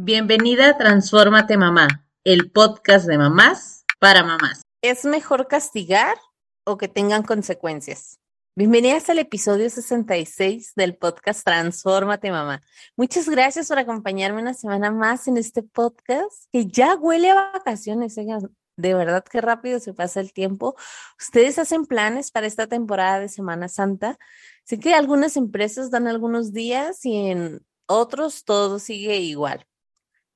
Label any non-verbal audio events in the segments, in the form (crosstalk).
Bienvenida a Transfórmate Mamá, el podcast de mamás para mamás. ¿Es mejor castigar o que tengan consecuencias? Bienvenidas al episodio 66 del podcast Transfórmate Mamá. Muchas gracias por acompañarme una semana más en este podcast que ya huele a vacaciones. De verdad que rápido se pasa el tiempo. Ustedes hacen planes para esta temporada de Semana Santa. Sé que algunas empresas dan algunos días y en otros todo sigue igual.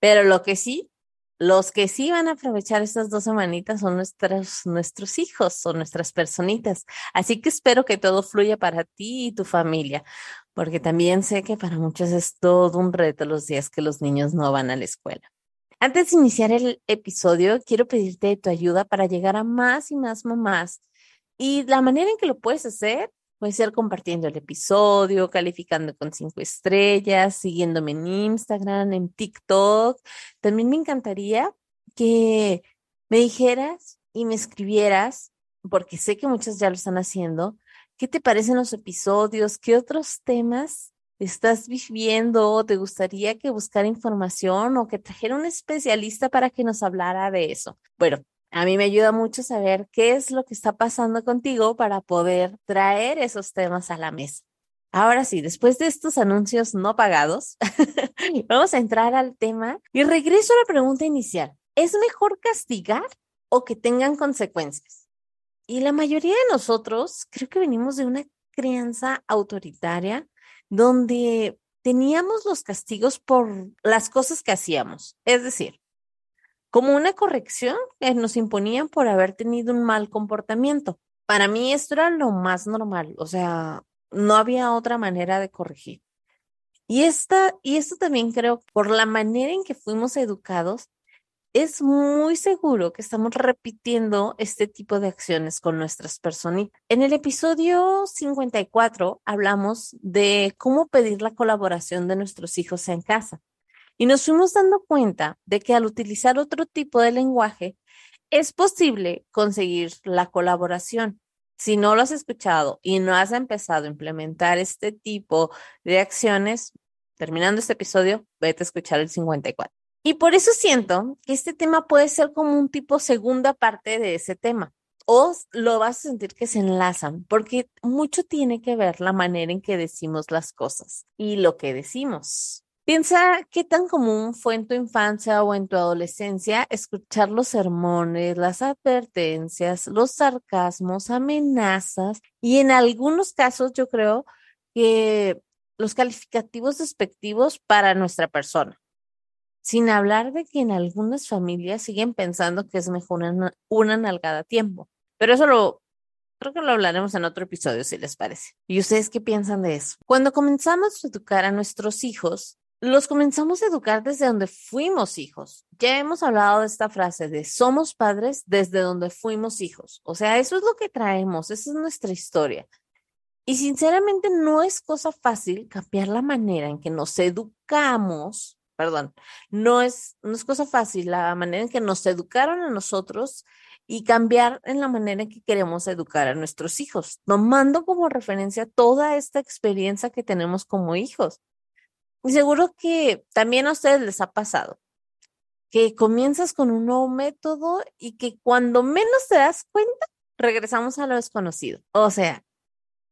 Pero lo que sí, los que sí van a aprovechar estas dos semanitas son nuestros, nuestros hijos o nuestras personitas. Así que espero que todo fluya para ti y tu familia, porque también sé que para muchos es todo un reto los días que los niños no van a la escuela. Antes de iniciar el episodio, quiero pedirte tu ayuda para llegar a más y más mamás. Y la manera en que lo puedes hacer Puede ser compartiendo el episodio, calificando con cinco estrellas, siguiéndome en Instagram, en TikTok. También me encantaría que me dijeras y me escribieras, porque sé que muchas ya lo están haciendo, ¿qué te parecen los episodios? ¿Qué otros temas estás viviendo? ¿Te gustaría que buscara información o que trajera un especialista para que nos hablara de eso? Bueno, a mí me ayuda mucho saber qué es lo que está pasando contigo para poder traer esos temas a la mesa. Ahora sí, después de estos anuncios no pagados, (laughs) vamos a entrar al tema y regreso a la pregunta inicial. ¿Es mejor castigar o que tengan consecuencias? Y la mayoría de nosotros creo que venimos de una crianza autoritaria donde teníamos los castigos por las cosas que hacíamos. Es decir, como una corrección que nos imponían por haber tenido un mal comportamiento. Para mí esto era lo más normal, o sea, no había otra manera de corregir. Y, esta, y esto también creo, por la manera en que fuimos educados, es muy seguro que estamos repitiendo este tipo de acciones con nuestras personitas. En el episodio 54 hablamos de cómo pedir la colaboración de nuestros hijos en casa. Y nos fuimos dando cuenta de que al utilizar otro tipo de lenguaje, es posible conseguir la colaboración. Si no lo has escuchado y no has empezado a implementar este tipo de acciones, terminando este episodio, vete a escuchar el 54. Y por eso siento que este tema puede ser como un tipo segunda parte de ese tema. O lo vas a sentir que se enlazan, porque mucho tiene que ver la manera en que decimos las cosas y lo que decimos. Piensa qué tan común fue en tu infancia o en tu adolescencia escuchar los sermones, las advertencias, los sarcasmos, amenazas y en algunos casos yo creo que los calificativos despectivos para nuestra persona. Sin hablar de que en algunas familias siguen pensando que es mejor una, una nalgada a tiempo. Pero eso lo, creo que lo hablaremos en otro episodio, si les parece. ¿Y ustedes qué piensan de eso? Cuando comenzamos a educar a nuestros hijos, los comenzamos a educar desde donde fuimos hijos. Ya hemos hablado de esta frase de somos padres desde donde fuimos hijos. O sea, eso es lo que traemos, esa es nuestra historia. Y sinceramente no es cosa fácil cambiar la manera en que nos educamos, perdón, no es, no es cosa fácil la manera en que nos educaron a nosotros y cambiar en la manera en que queremos educar a nuestros hijos, tomando como referencia toda esta experiencia que tenemos como hijos. Y seguro que también a ustedes les ha pasado que comienzas con un nuevo método y que cuando menos te das cuenta, regresamos a lo desconocido. O sea,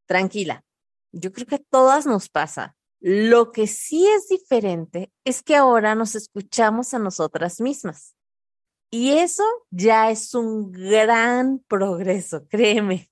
tranquila, yo creo que a todas nos pasa. Lo que sí es diferente es que ahora nos escuchamos a nosotras mismas. Y eso ya es un gran progreso, créeme,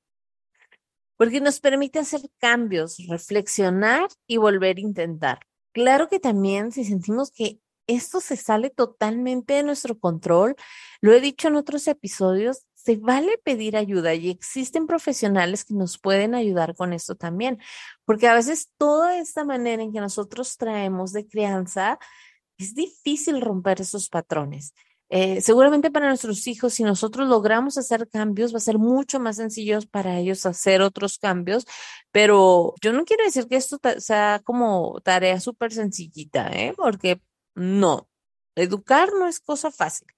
porque nos permite hacer cambios, reflexionar y volver a intentar. Claro que también si sentimos que esto se sale totalmente de nuestro control, lo he dicho en otros episodios, se vale pedir ayuda y existen profesionales que nos pueden ayudar con esto también, porque a veces toda esta manera en que nosotros traemos de crianza es difícil romper esos patrones. Eh, seguramente para nuestros hijos, si nosotros logramos hacer cambios, va a ser mucho más sencillo para ellos hacer otros cambios, pero yo no quiero decir que esto sea como tarea súper sencillita, ¿eh? porque no, educar no es cosa fácil.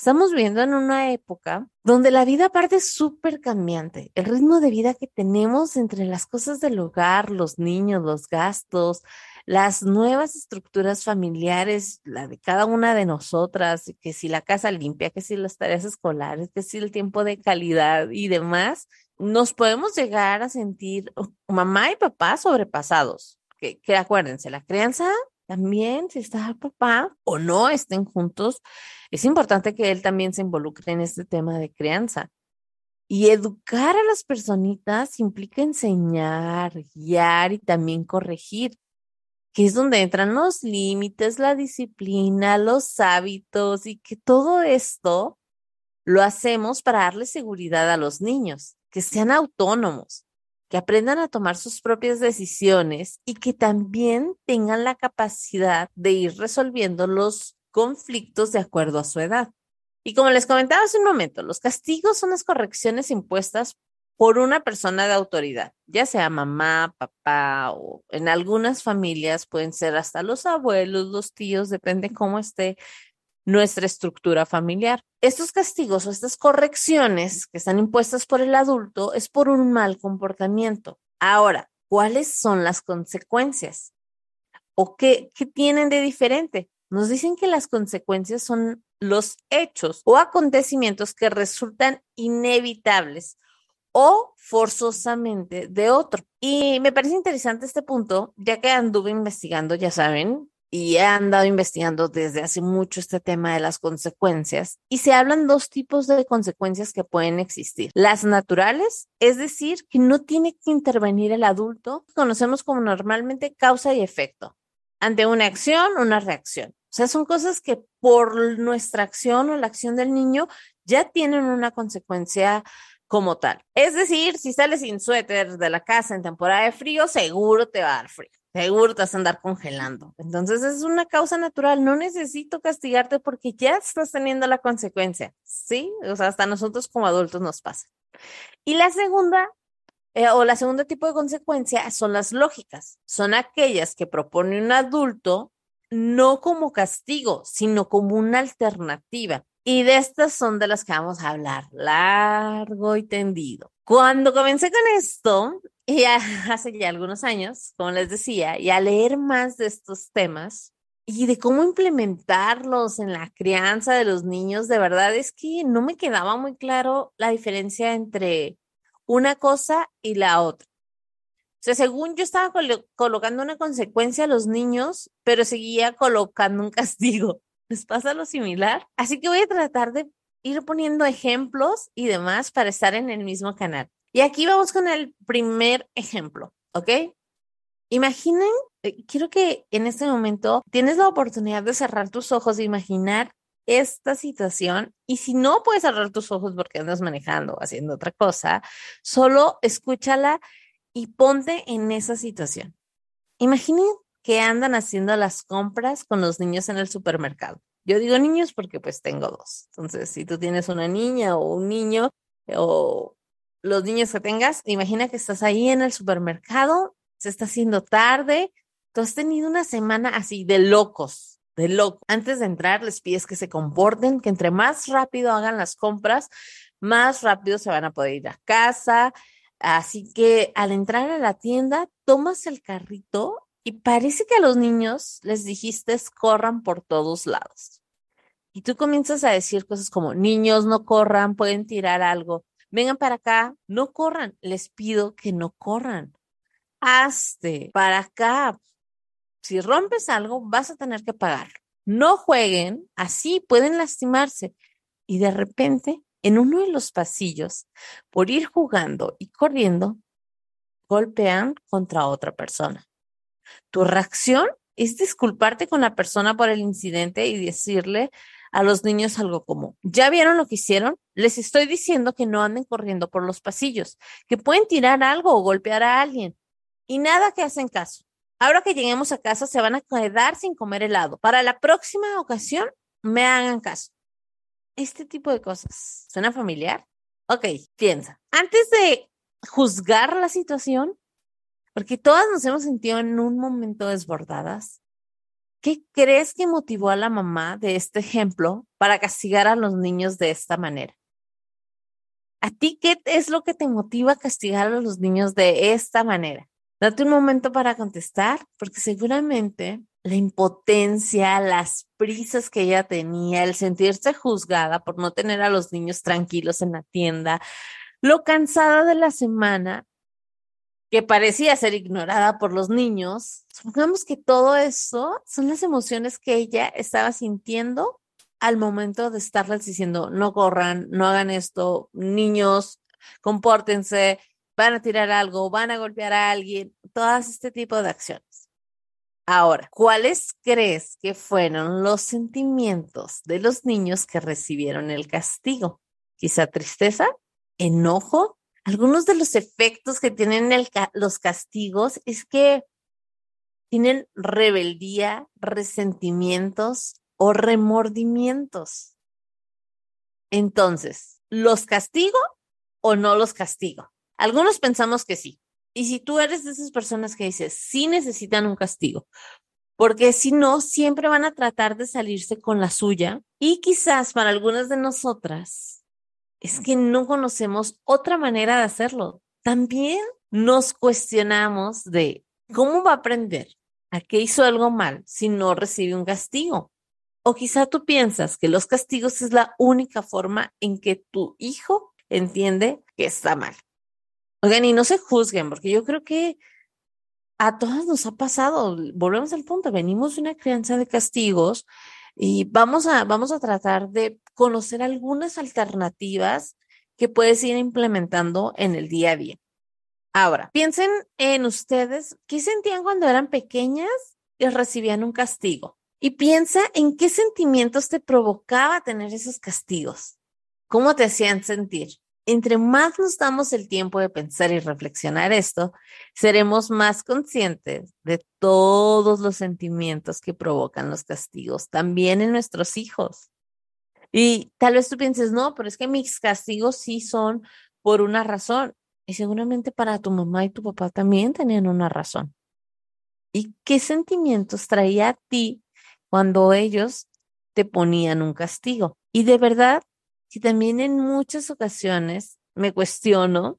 Estamos viviendo en una época donde la vida parte súper cambiante. El ritmo de vida que tenemos entre las cosas del hogar, los niños, los gastos, las nuevas estructuras familiares, la de cada una de nosotras, que si la casa limpia, que si las tareas escolares, que si el tiempo de calidad y demás, nos podemos llegar a sentir mamá y papá sobrepasados. Que, acuérdense, la crianza también, si está papá o no estén juntos, es importante que él también se involucre en este tema de crianza. Y educar a las personitas implica enseñar, guiar y también corregir, que es donde entran los límites, la disciplina, los hábitos y que todo esto lo hacemos para darle seguridad a los niños que sean autónomos, que aprendan a tomar sus propias decisiones y que también tengan la capacidad de ir resolviendo los conflictos de acuerdo a su edad. Y como les comentaba hace un momento, los castigos son las correcciones impuestas por una persona de autoridad, ya sea mamá, papá o en algunas familias pueden ser hasta los abuelos, los tíos, depende cómo esté nuestra estructura familiar. Estos castigos o estas correcciones que están impuestas por el adulto es por un mal comportamiento. Ahora, ¿cuáles son las consecuencias? ¿O qué, qué tienen de diferente? Nos dicen que las consecuencias son los hechos o acontecimientos que resultan inevitables o forzosamente de otro. Y me parece interesante este punto, ya que anduve investigando, ya saben, y he andado investigando desde hace mucho este tema de las consecuencias y se hablan dos tipos de consecuencias que pueden existir. Las naturales, es decir, que no tiene que intervenir el adulto, conocemos como normalmente causa y efecto. Ante una acción, una reacción. O sea, son cosas que por nuestra acción o la acción del niño ya tienen una consecuencia como tal. Es decir, si sales sin suéter de la casa en temporada de frío, seguro te va a dar frío seguro te vas a andar congelando. Entonces es una causa natural, no necesito castigarte porque ya estás teniendo la consecuencia, ¿sí? O sea, hasta nosotros como adultos nos pasa. Y la segunda, eh, o la segunda tipo de consecuencia son las lógicas, son aquellas que propone un adulto no como castigo, sino como una alternativa. Y de estas son de las que vamos a hablar largo y tendido. Cuando comencé con esto, y (laughs) hace ya algunos años, como les decía, y a leer más de estos temas y de cómo implementarlos en la crianza de los niños, de verdad es que no me quedaba muy claro la diferencia entre una cosa y la otra. O sea, según yo estaba colocando una consecuencia a los niños, pero seguía colocando un (laughs) castigo. ¿Les pasa lo similar? Así que voy a tratar de ir poniendo ejemplos y demás para estar en el mismo canal. Y aquí vamos con el primer ejemplo, ¿ok? Imaginen, eh, quiero que en este momento tienes la oportunidad de cerrar tus ojos e imaginar esta situación y si no puedes cerrar tus ojos porque andas manejando o haciendo otra cosa, solo escúchala y ponte en esa situación. Imaginen que andan haciendo las compras con los niños en el supermercado. Yo digo niños porque pues tengo dos. Entonces, si tú tienes una niña o un niño o los niños que tengas, imagina que estás ahí en el supermercado, se está haciendo tarde, tú has tenido una semana así de locos, de locos. Antes de entrar, les pides que se comporten, que entre más rápido hagan las compras, más rápido se van a poder ir a casa. Así que al entrar a la tienda, tomas el carrito y parece que a los niños les dijiste corran por todos lados. Y tú comienzas a decir cosas como, niños no corran, pueden tirar algo vengan para acá, no corran, les pido que no corran. Hazte para acá. Si rompes algo, vas a tener que pagar. No jueguen, así pueden lastimarse. Y de repente, en uno de los pasillos, por ir jugando y corriendo, golpean contra otra persona. Tu reacción es disculparte con la persona por el incidente y decirle, a los niños algo como, ¿ya vieron lo que hicieron? Les estoy diciendo que no anden corriendo por los pasillos, que pueden tirar algo o golpear a alguien. Y nada que hacen caso. Ahora que lleguemos a casa se van a quedar sin comer helado. Para la próxima ocasión, me hagan caso. Este tipo de cosas. ¿Suena familiar? Ok, piensa. Antes de juzgar la situación, porque todas nos hemos sentido en un momento desbordadas, ¿Qué crees que motivó a la mamá de este ejemplo para castigar a los niños de esta manera? ¿A ti qué es lo que te motiva a castigar a los niños de esta manera? Date un momento para contestar, porque seguramente la impotencia, las prisas que ella tenía, el sentirse juzgada por no tener a los niños tranquilos en la tienda, lo cansada de la semana, que parecía ser ignorada por los niños, supongamos que todo eso son las emociones que ella estaba sintiendo al momento de estarles diciendo, no corran, no hagan esto, niños, compórtense, van a tirar algo, van a golpear a alguien, todas este tipo de acciones. Ahora, ¿cuáles crees que fueron los sentimientos de los niños que recibieron el castigo? Quizá tristeza, enojo. Algunos de los efectos que tienen los castigos es que tienen rebeldía, resentimientos o remordimientos. Entonces, ¿los castigo o no los castigo? Algunos pensamos que sí. Y si tú eres de esas personas que dices, sí necesitan un castigo, porque si no, siempre van a tratar de salirse con la suya. Y quizás para algunas de nosotras es que no conocemos otra manera de hacerlo. También nos cuestionamos de cómo va a aprender a qué hizo algo mal si no recibe un castigo. O quizá tú piensas que los castigos es la única forma en que tu hijo entiende que está mal. Oigan, y no se juzguen, porque yo creo que a todas nos ha pasado. Volvemos al punto, venimos de una crianza de castigos y vamos a, vamos a tratar de conocer algunas alternativas que puedes ir implementando en el día a día. Ahora, piensen en ustedes, ¿qué sentían cuando eran pequeñas y recibían un castigo? Y piensa en qué sentimientos te provocaba tener esos castigos. ¿Cómo te hacían sentir? Entre más nos damos el tiempo de pensar y reflexionar esto, seremos más conscientes de todos los sentimientos que provocan los castigos, también en nuestros hijos. Y tal vez tú pienses, no, pero es que mis castigos sí son por una razón. Y seguramente para tu mamá y tu papá también tenían una razón. ¿Y qué sentimientos traía a ti cuando ellos te ponían un castigo? Y de verdad, que también en muchas ocasiones me cuestiono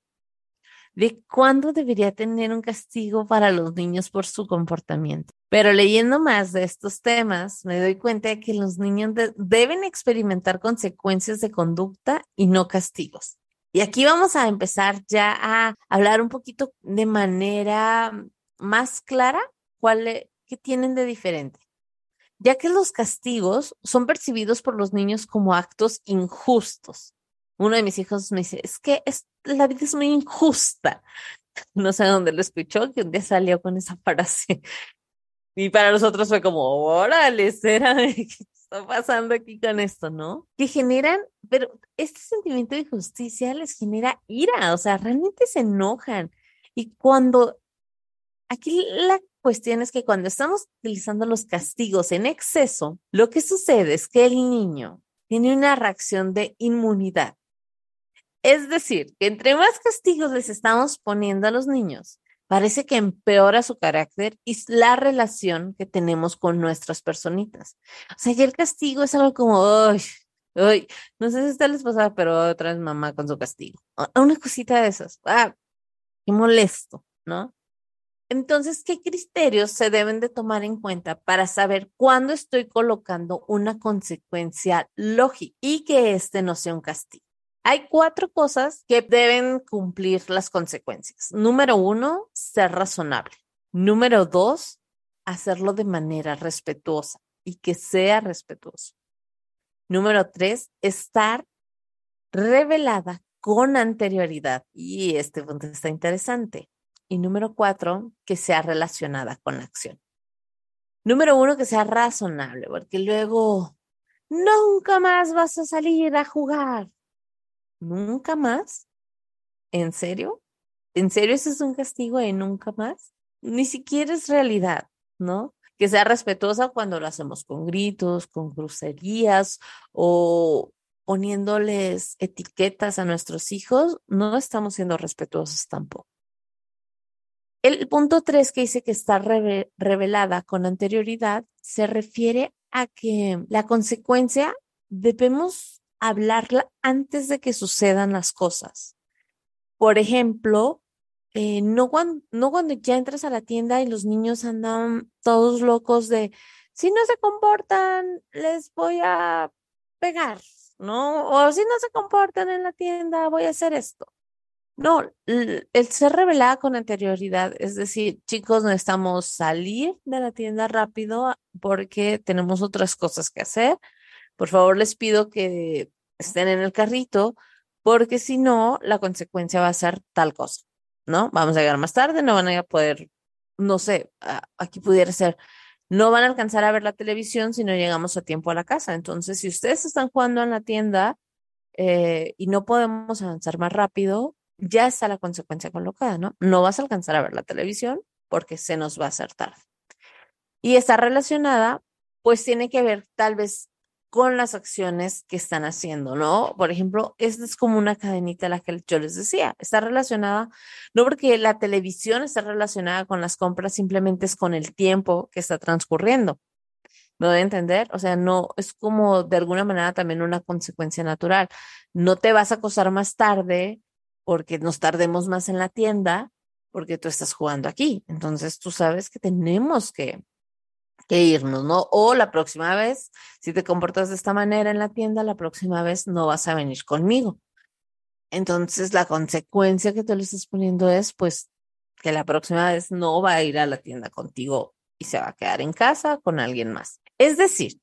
de cuándo debería tener un castigo para los niños por su comportamiento. Pero leyendo más de estos temas, me doy cuenta de que los niños deben experimentar consecuencias de conducta y no castigos. Y aquí vamos a empezar ya a hablar un poquito de manera más clara cuál, e, qué tienen de diferente ya que los castigos son percibidos por los niños como actos injustos. Uno de mis hijos me dice, es que es, la vida es muy injusta. (laughs) No sé dónde lo escuchó, que un día salió con esa frase. (laughs) Y para nosotros fue como, órale, será, (laughs) ¿qué está pasando aquí con esto, no? Que generan, pero este sentimiento de justicia les genera ira, o sea, realmente se enojan. Y cuando aquí la cuestión es que cuando estamos utilizando los castigos en exceso, lo que sucede es que el niño tiene una reacción de inmunidad. Es decir, que entre más castigos les estamos poniendo a los niños, parece que empeora su carácter y la relación que tenemos con nuestras personitas. O sea, ya el castigo es algo como, uy, uy, no sé si está les pasaba, pero otra vez mamá con su castigo. Una cosita de esas. Ah, qué molesto, ¿no? Entonces, ¿qué criterios se deben de tomar en cuenta para saber cuándo estoy colocando una consecuencia lógica y que este no sea un castigo? Hay cuatro cosas que deben cumplir las consecuencias. Número uno, ser razonable. Número dos, hacerlo de manera respetuosa y que sea respetuoso. Número tres, estar revelada con anterioridad. Y este punto está interesante. Y número cuatro, que sea relacionada con la acción. Número uno, que sea razonable, porque luego nunca más vas a salir a jugar. ¿Nunca más? ¿En serio? ¿En serio eso es un castigo de nunca más? Ni siquiera es realidad, ¿no? Que sea respetuosa cuando lo hacemos con gritos, con crucerías o poniéndoles etiquetas a nuestros hijos, no estamos siendo respetuosos tampoco. El punto tres que dice que está revelada con anterioridad se refiere a que la consecuencia debemos hablarla antes de que sucedan las cosas. Por ejemplo, eh, no, cuando, no cuando ya entras a la tienda y los niños andan todos locos de, si no se comportan, les voy a pegar, ¿no? O si no se comportan en la tienda, voy a hacer esto. No, el ser revelada con anterioridad, es decir, chicos, necesitamos salir de la tienda rápido porque tenemos otras cosas que hacer. Por favor, les pido que estén en el carrito porque si no, la consecuencia va a ser tal cosa, ¿no? Vamos a llegar más tarde, no van a poder, no sé, aquí pudiera ser, no van a alcanzar a ver la televisión si no llegamos a tiempo a la casa. Entonces, si ustedes están jugando en la tienda eh, y no podemos avanzar más rápido, ya está la consecuencia colocada, ¿no? No vas a alcanzar a ver la televisión porque se nos va a hacer tarde. Y está relacionada, pues tiene que ver tal vez con las acciones que están haciendo, ¿no? Por ejemplo, esta es como una cadenita la que yo les decía, está relacionada, no porque la televisión está relacionada con las compras, simplemente es con el tiempo que está transcurriendo. ¿Me voy a entender? O sea, no, es como de alguna manera también una consecuencia natural. No te vas a acosar más tarde porque nos tardemos más en la tienda, porque tú estás jugando aquí. Entonces tú sabes que tenemos que, que irnos, ¿no? O la próxima vez, si te comportas de esta manera en la tienda, la próxima vez no vas a venir conmigo. Entonces la consecuencia que tú le estás poniendo es, pues, que la próxima vez no va a ir a la tienda contigo y se va a quedar en casa con alguien más. Es decir,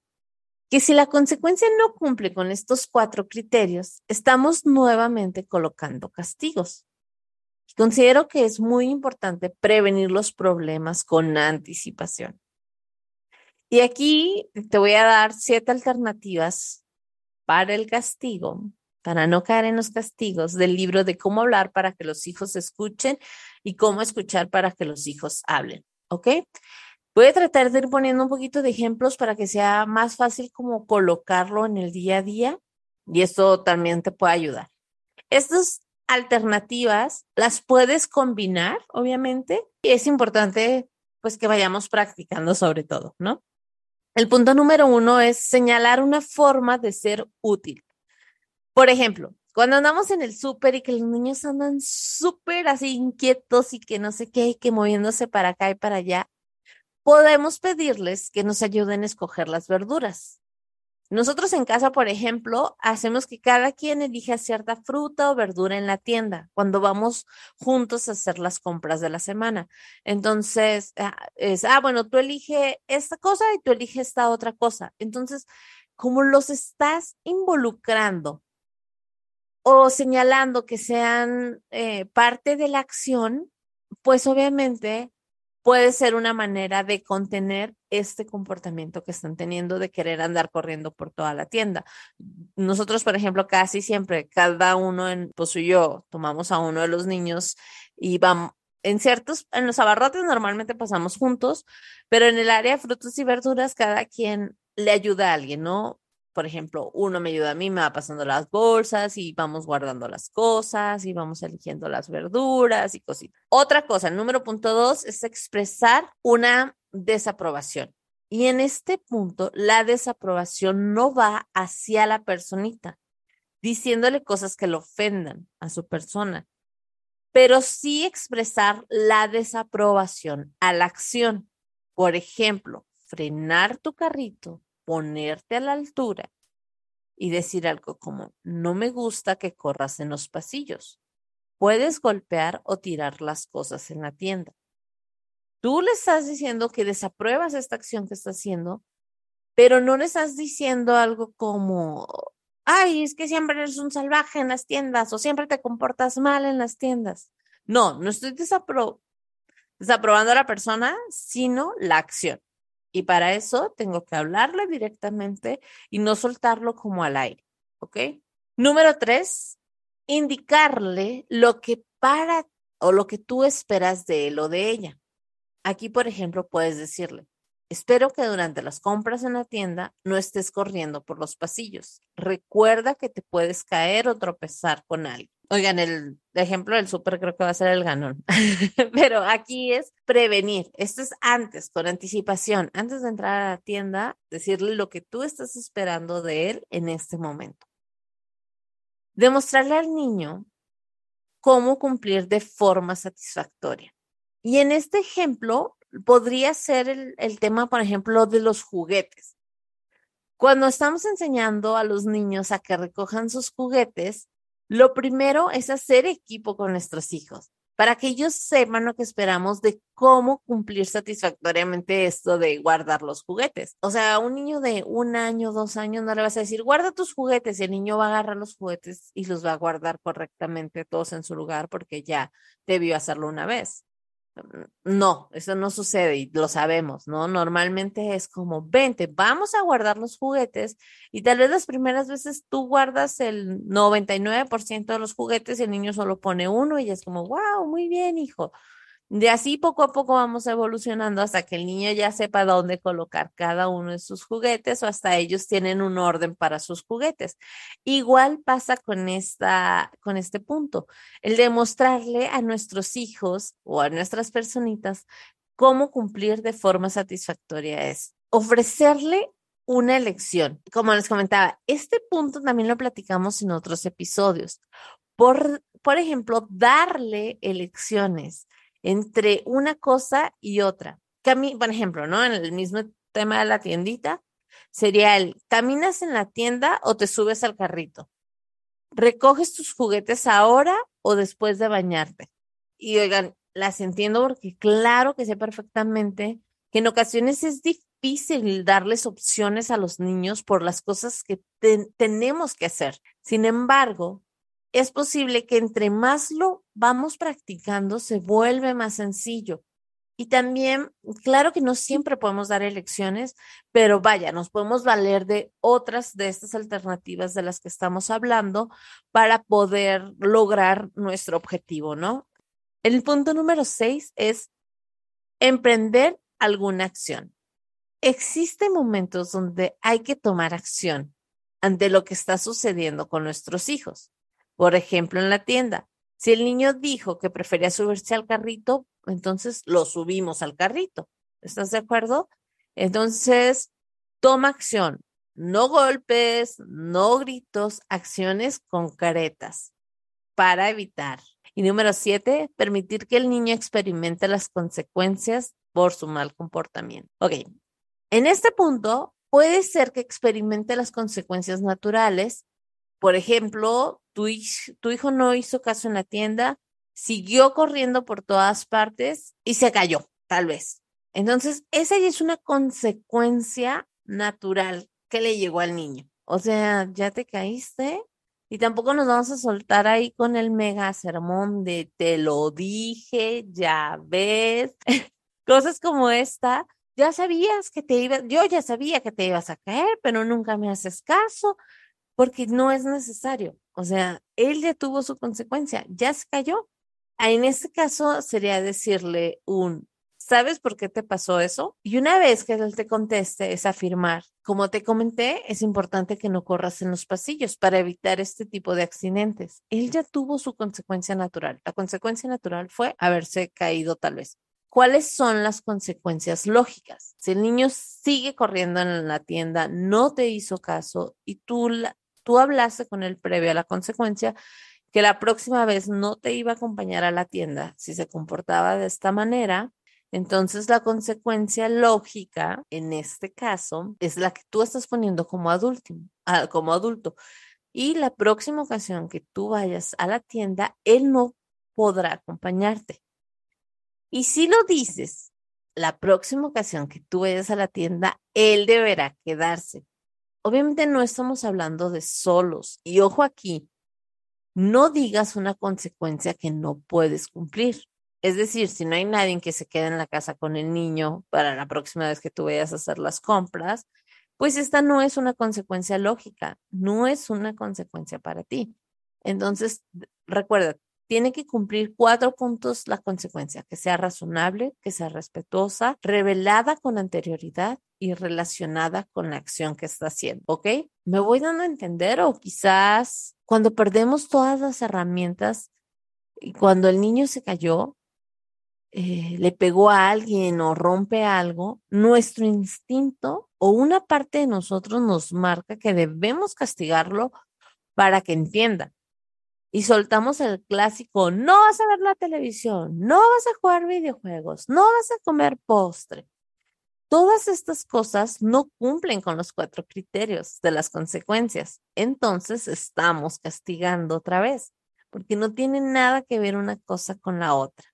que si la consecuencia no cumple con estos cuatro criterios, estamos nuevamente colocando castigos. Considero que es muy importante prevenir los problemas con anticipación. Y aquí te voy a dar siete alternativas para el castigo, para no caer en los castigos del libro de cómo hablar para que los hijos escuchen y cómo escuchar para que los hijos hablen. ¿Ok? Voy a tratar de ir poniendo un poquito de ejemplos para que sea más fácil como colocarlo en el día a día y esto también te puede ayudar. Estas alternativas las puedes combinar, obviamente, y es importante pues que vayamos practicando sobre todo, ¿no? El punto número uno es señalar una forma de ser útil. Por ejemplo, cuando andamos en el súper y que los niños andan súper así inquietos y que no sé qué, que moviéndose para acá y para allá, podemos pedirles que nos ayuden a escoger las verduras. Nosotros en casa, por ejemplo, hacemos que cada quien elija cierta fruta o verdura en la tienda cuando vamos juntos a hacer las compras de la semana. Entonces, ah, es, ah, bueno, tú elige esta cosa y tú elige esta otra cosa. Entonces, como los estás involucrando o señalando que sean eh, parte de la acción, pues obviamente puede ser una manera de contener este comportamiento que están teniendo de querer andar corriendo por toda la tienda. Nosotros, por ejemplo, casi siempre, cada uno en pues y yo tomamos a uno de los niños y vamos en ciertos, en los abarrotes normalmente pasamos juntos, pero en el área de frutas y verduras cada quien le ayuda a alguien, ¿no? Por ejemplo, uno me ayuda a mí, me va pasando las bolsas y vamos guardando las cosas y vamos eligiendo las verduras y cositas. Otra cosa, el número punto dos es expresar una desaprobación. Y en este punto, la desaprobación no va hacia la personita, diciéndole cosas que le ofendan a su persona, pero sí expresar la desaprobación a la acción. Por ejemplo, frenar tu carrito ponerte a la altura y decir algo como, no me gusta que corras en los pasillos. Puedes golpear o tirar las cosas en la tienda. Tú le estás diciendo que desapruebas esta acción que está haciendo, pero no le estás diciendo algo como, ay, es que siempre eres un salvaje en las tiendas o siempre te comportas mal en las tiendas. No, no estoy desaprobando a la persona, sino la acción. Y para eso tengo que hablarle directamente y no soltarlo como al aire. ¿Ok? Número tres, indicarle lo que para o lo que tú esperas de él o de ella. Aquí, por ejemplo, puedes decirle, espero que durante las compras en la tienda no estés corriendo por los pasillos. Recuerda que te puedes caer o tropezar con alguien. Oigan, el ejemplo del súper creo que va a ser el ganón, (laughs) pero aquí es prevenir. Esto es antes, con anticipación, antes de entrar a la tienda, decirle lo que tú estás esperando de él en este momento. Demostrarle al niño cómo cumplir de forma satisfactoria. Y en este ejemplo podría ser el, el tema, por ejemplo, de los juguetes. Cuando estamos enseñando a los niños a que recojan sus juguetes, lo primero es hacer equipo con nuestros hijos para que ellos sepan lo que esperamos de cómo cumplir satisfactoriamente esto de guardar los juguetes. O sea, a un niño de un año, dos años, no le vas a decir, guarda tus juguetes y el niño va a agarrar los juguetes y los va a guardar correctamente todos en su lugar porque ya debió hacerlo una vez. No, eso no sucede y lo sabemos, ¿no? Normalmente es como, vente, vamos a guardar los juguetes y tal vez las primeras veces tú guardas el 99% de los juguetes y el niño solo pone uno y es como, wow, muy bien, hijo. De así poco a poco vamos evolucionando hasta que el niño ya sepa dónde colocar cada uno de sus juguetes o hasta ellos tienen un orden para sus juguetes. Igual pasa con esta con este punto, el demostrarle a nuestros hijos o a nuestras personitas cómo cumplir de forma satisfactoria es ofrecerle una elección. Como les comentaba, este punto también lo platicamos en otros episodios. Por, por ejemplo, darle elecciones entre una cosa y otra. por ejemplo, ¿no? En el mismo tema de la tiendita, sería el, ¿caminas en la tienda o te subes al carrito? ¿Recoges tus juguetes ahora o después de bañarte? Y oigan, las entiendo porque claro que sé perfectamente que en ocasiones es difícil darles opciones a los niños por las cosas que tenemos que hacer. Sin embargo, es posible que entre más lo vamos practicando, se vuelve más sencillo. Y también, claro que no siempre podemos dar elecciones, pero vaya, nos podemos valer de otras de estas alternativas de las que estamos hablando para poder lograr nuestro objetivo, ¿no? El punto número seis es emprender alguna acción. Existen momentos donde hay que tomar acción ante lo que está sucediendo con nuestros hijos. Por ejemplo, en la tienda, si el niño dijo que prefería subirse al carrito, entonces lo subimos al carrito. ¿Estás de acuerdo? Entonces, toma acción. No golpes, no gritos, acciones concretas para evitar. Y número siete, permitir que el niño experimente las consecuencias por su mal comportamiento. Ok, en este punto puede ser que experimente las consecuencias naturales. Por ejemplo, tu, hijo no hizo caso en la tienda, siguió corriendo por todas partes y se cayó, tal vez. Entonces, esa es una consecuencia natural que le llegó al niño. O sea, ya te caíste y tampoco nos vamos a soltar ahí con el mega sermón de te lo dije, ya ves. (laughs) Cosas como esta, ya sabías que te ibas, yo ya sabía que te ibas a caer, pero nunca me haces caso porque no es necesario. O sea, él ya tuvo su consecuencia, ya se cayó. Ah, en este caso sería decirle un, ¿sabes por qué te pasó eso? Y una vez que él te conteste, es afirmar. Como te comenté, es importante que no corras en los pasillos para evitar este tipo de accidentes. Él ya tuvo su consecuencia natural. La consecuencia natural fue haberse caído tal vez. ¿Cuáles son las consecuencias lógicas? Si el niño sigue corriendo en la tienda, no te hizo caso y tú tú hablaste con él previo a la consecuencia que la próxima vez no te iba a acompañar a la tienda si se comportaba de esta manera, entonces la consecuencia lógica en este caso es la que tú estás poniendo como adulto, ah, como adulto. Y la próxima ocasión que tú vayas a la tienda, él no podrá acompañarte. Y si lo dices, la próxima ocasión que tú vayas a la tienda, él deberá quedarse Obviamente no estamos hablando de solos. Y ojo aquí, no digas una consecuencia que no puedes cumplir. Es decir, si no hay nadie que se quede en la casa con el niño para la próxima vez que tú vayas a hacer las compras, pues esta no es una consecuencia lógica, no es una consecuencia para ti. Entonces, recuerda, tiene que cumplir cuatro puntos la consecuencia, que sea razonable, que sea respetuosa, revelada con anterioridad y relacionada con la acción que está haciendo, ¿ok? ¿Me voy dando a entender o quizás cuando perdemos todas las herramientas y cuando el niño se cayó, eh, le pegó a alguien o rompe algo, nuestro instinto o una parte de nosotros nos marca que debemos castigarlo para que entienda. Y soltamos el clásico, no vas a ver la televisión, no vas a jugar videojuegos, no vas a comer postre. Todas estas cosas no cumplen con los cuatro criterios de las consecuencias. Entonces estamos castigando otra vez, porque no tiene nada que ver una cosa con la otra.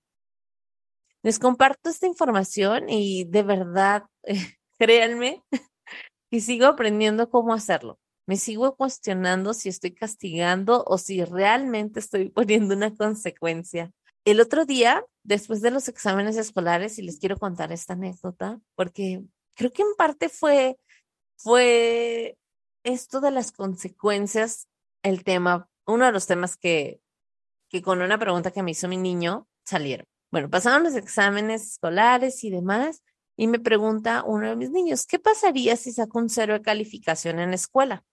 Les comparto esta información y de verdad, (laughs) créanme, (laughs) que sigo aprendiendo cómo hacerlo. Me sigo cuestionando si estoy castigando o si realmente estoy (laughs) poniendo una consecuencia. El otro día, después de los exámenes escolares, y les quiero contar esta anécdota, porque creo que en parte fue, fue esto de las consecuencias, el tema, uno de los temas que, que con una pregunta que me hizo mi niño salieron. Bueno, pasaron los exámenes escolares y demás, y me pregunta uno de mis niños, ¿qué pasaría si saco un cero de calificación en la escuela?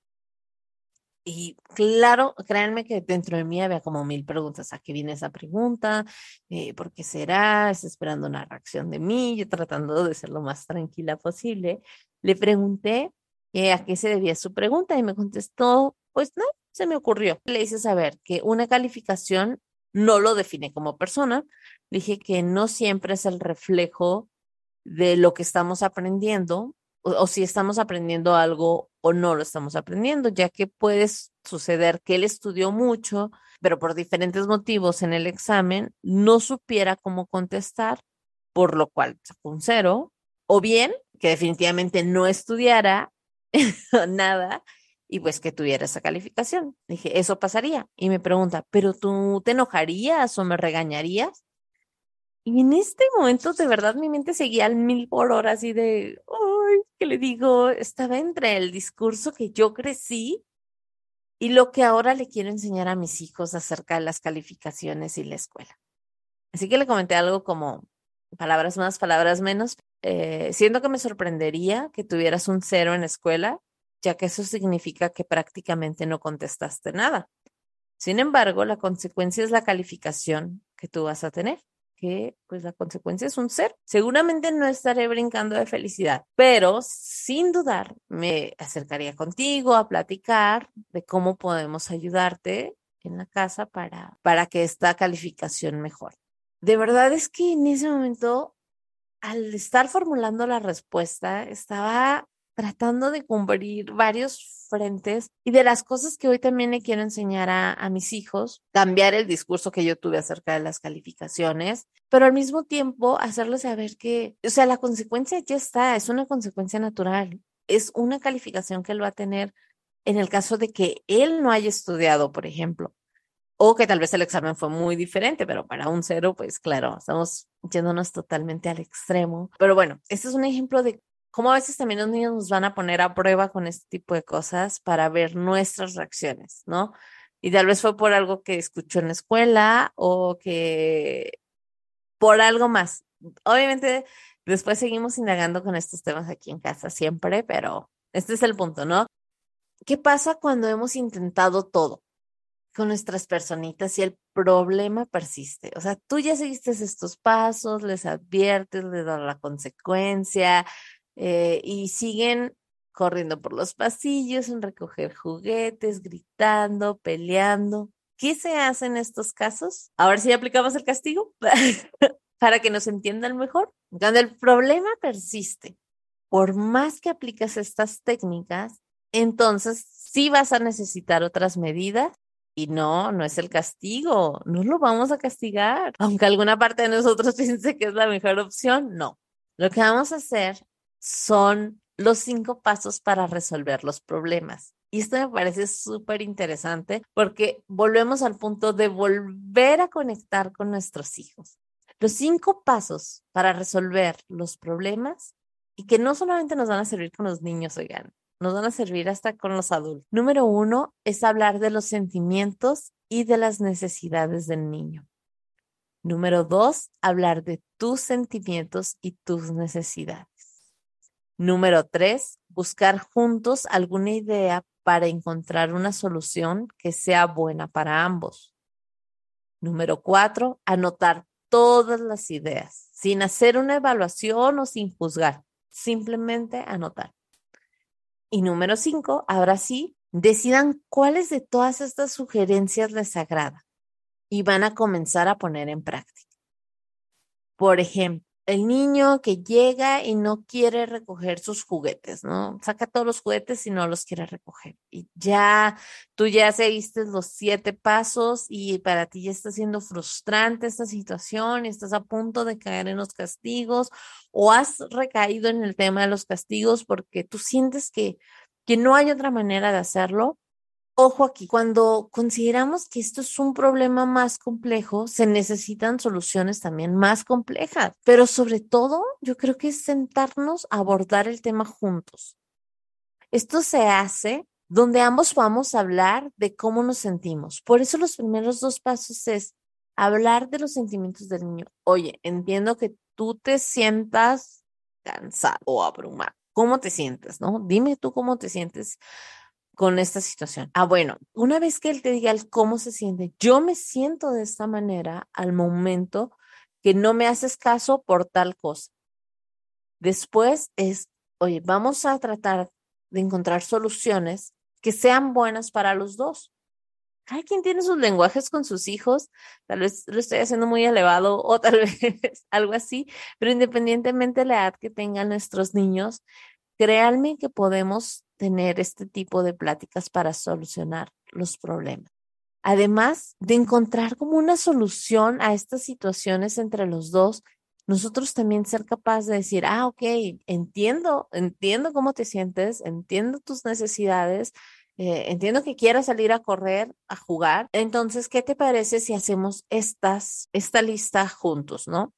Y claro, créanme que dentro de mí había como mil preguntas. ¿A qué viene esa pregunta? Eh, ¿Por qué será? ¿Está esperando una reacción de mí? Yo tratando de ser lo más tranquila posible. Le pregunté eh, a qué se debía su pregunta y me contestó, pues no, se me ocurrió. Le hice saber que una calificación no lo define como persona. dije que no siempre es el reflejo de lo que estamos aprendiendo o, si estamos aprendiendo algo o no lo estamos aprendiendo, ya que puede suceder que él estudió mucho, pero por diferentes motivos en el examen no supiera cómo contestar, por lo cual sacó un cero, o bien que definitivamente no estudiara (laughs) nada y pues que tuviera esa calificación. Dije, eso pasaría. Y me pregunta, ¿pero tú te enojarías o me regañarías? Y en este momento, de verdad, mi mente seguía al mil por hora, así de, ay, ¿qué le digo? Estaba entre el discurso que yo crecí y lo que ahora le quiero enseñar a mis hijos acerca de las calificaciones y la escuela. Así que le comenté algo como palabras más, palabras menos, eh, siendo que me sorprendería que tuvieras un cero en la escuela, ya que eso significa que prácticamente no contestaste nada. Sin embargo, la consecuencia es la calificación que tú vas a tener que pues la consecuencia es un ser. Seguramente no estaré brincando de felicidad, pero sin dudar me acercaría contigo a platicar de cómo podemos ayudarte en la casa para, para que esta calificación mejore. De verdad es que en ese momento, al estar formulando la respuesta, estaba tratando de cumplir varios frentes y de las cosas que hoy también le quiero enseñar a, a, mis hijos, cambiar el discurso que yo tuve acerca de las calificaciones, pero al mismo tiempo hacerles saber que, o sea, la consecuencia ya está, es una consecuencia natural, es una calificación que él va a tener en el caso de que él no haya estudiado, por ejemplo, o que tal vez el examen fue muy diferente, pero para un cero, pues claro, estamos yéndonos totalmente al extremo. Pero bueno, este es un ejemplo de cómo a veces también los niños nos van a poner a prueba con este tipo de cosas para ver nuestras reacciones, ¿no? Y tal vez fue por algo que escuchó en la escuela o que por algo más. Obviamente, después seguimos indagando con estos temas aquí en casa siempre, pero este es el punto, ¿no? ¿Qué pasa cuando hemos intentado todo con nuestras personitas y el problema persiste? O sea, tú ya seguiste estos pasos, les adviertes, les das la consecuencia, eh, y siguen corriendo por los pasillos, en recoger juguetes, gritando, peleando. ¿Qué se hace en estos casos? A ver si aplicamos el castigo (laughs) para que nos entiendan mejor. Cuando el problema persiste, por más que apliques estas técnicas, entonces sí vas a necesitar otras medidas y no, no es el castigo, no lo vamos a castigar. Aunque alguna parte de nosotros (laughs) piense que es la mejor opción, no. Lo que vamos a hacer son los cinco pasos para resolver los problemas. Y esto me parece súper interesante porque volvemos al punto de volver a conectar con nuestros hijos. Los cinco pasos para resolver los problemas y que no solamente nos van a servir con los niños, oigan, nos van a servir hasta con los adultos. Número uno es hablar de los sentimientos y de las necesidades del niño. Número dos, hablar de tus sentimientos y tus necesidades. Número tres, buscar juntos alguna idea para encontrar una solución que sea buena para ambos. Número cuatro, anotar todas las ideas, sin hacer una evaluación o sin juzgar, simplemente anotar. Y número cinco, ahora sí, decidan cuáles de todas estas sugerencias les agrada y van a comenzar a poner en práctica. Por ejemplo, el niño que llega y no quiere recoger sus juguetes, ¿no? Saca todos los juguetes y no los quiere recoger. Y ya tú ya seguiste los siete pasos y para ti ya está siendo frustrante esta situación y estás a punto de caer en los castigos o has recaído en el tema de los castigos porque tú sientes que, que no hay otra manera de hacerlo Ojo aquí, cuando consideramos que esto es un problema más complejo, se necesitan soluciones también más complejas, pero sobre todo yo creo que es sentarnos a abordar el tema juntos. Esto se hace donde ambos vamos a hablar de cómo nos sentimos. Por eso los primeros dos pasos es hablar de los sentimientos del niño. Oye, entiendo que tú te sientas cansado o abrumado. ¿Cómo te sientes? ¿No? Dime tú cómo te sientes con esta situación. Ah, bueno, una vez que él te diga cómo se siente, yo me siento de esta manera al momento que no me haces caso por tal cosa. Después es, oye, vamos a tratar de encontrar soluciones que sean buenas para los dos. Cada quien tiene sus lenguajes con sus hijos, tal vez lo estoy haciendo muy elevado o tal (laughs) vez algo así, pero independientemente de la edad que tengan nuestros niños, créanme que podemos tener este tipo de pláticas para solucionar los problemas. Además de encontrar como una solución a estas situaciones entre los dos, nosotros también ser capaz de decir, ah, ok, entiendo, entiendo cómo te sientes, entiendo tus necesidades, eh, entiendo que quieras salir a correr, a jugar. Entonces, ¿qué te parece si hacemos estas, esta lista juntos, no?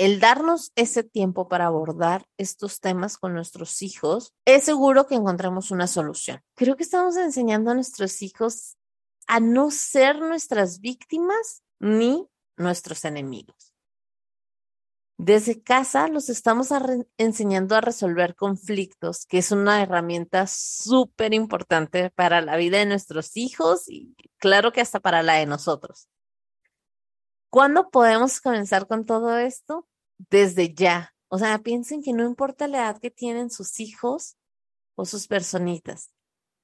El darnos ese tiempo para abordar estos temas con nuestros hijos, es seguro que encontremos una solución. Creo que estamos enseñando a nuestros hijos a no ser nuestras víctimas ni nuestros enemigos. Desde casa los estamos enseñando a resolver conflictos, que es una herramienta súper importante para la vida de nuestros hijos y claro que hasta para la de nosotros. ¿Cuándo podemos comenzar con todo esto? Desde ya. O sea, piensen que no importa la edad que tienen sus hijos o sus personitas.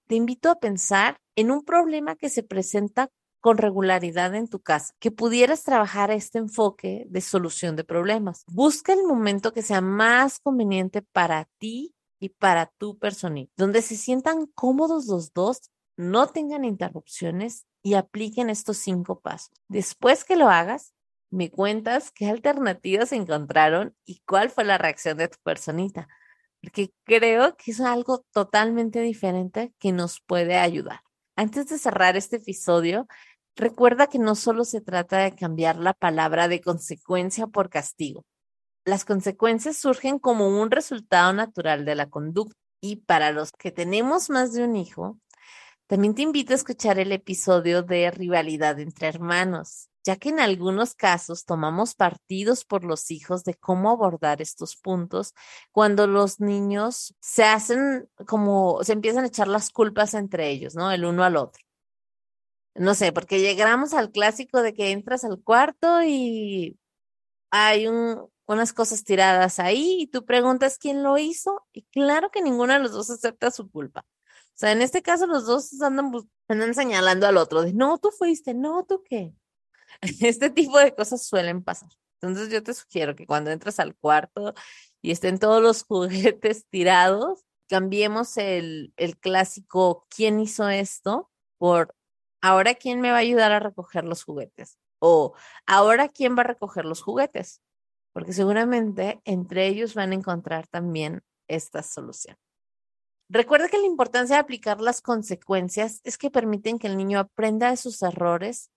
Te invito a pensar en un problema que se presenta con regularidad en tu casa, que pudieras trabajar este enfoque de solución de problemas. Busca el momento que sea más conveniente para ti y para tu personita, donde se sientan cómodos los dos, no tengan interrupciones y apliquen estos cinco pasos. Después que lo hagas, me cuentas qué alternativas encontraron y cuál fue la reacción de tu personita, porque creo que es algo totalmente diferente que nos puede ayudar. Antes de cerrar este episodio, recuerda que no solo se trata de cambiar la palabra de consecuencia por castigo. Las consecuencias surgen como un resultado natural de la conducta y para los que tenemos más de un hijo, también te invito a escuchar el episodio de rivalidad entre hermanos ya que en algunos casos tomamos partidos por los hijos de cómo abordar estos puntos cuando los niños se hacen como, se empiezan a echar las culpas entre ellos, ¿no? El uno al otro. No sé, porque llegamos al clásico de que entras al cuarto y hay unas cosas tiradas ahí y tú preguntas quién lo hizo y claro que ninguno de los dos acepta su culpa. O sea, en este caso los dos andan, andan señalando al otro de, no, tú fuiste, no, tú qué. (laughs) Este tipo de cosas suelen pasar. Entonces yo te sugiero que cuando entres al cuarto y estén todos los (laughs) juguetes tirados, cambiemos el, el clásico ¿quién hizo esto? por ahora quién me va a ayudar a recoger los juguetes o ahora quién va a recoger los juguetes, porque seguramente entre ellos van a encontrar también esta solución. Recuerda que la importancia de aplicar las consecuencias es que permiten que el niño aprenda de sus errores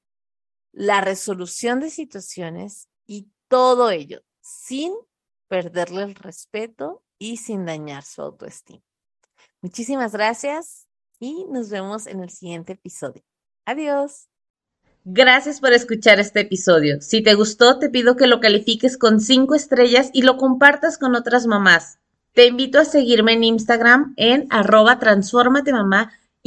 la resolución de situaciones y todo ello sin perderle el respeto y sin dañar su autoestima. Muchísimas gracias y nos vemos en el siguiente episodio. Adiós. Gracias por escuchar este episodio. Si te gustó, te pido que lo califiques con cinco estrellas y lo compartas con otras mamás. Te invito a seguirme en Instagram en arroba mamá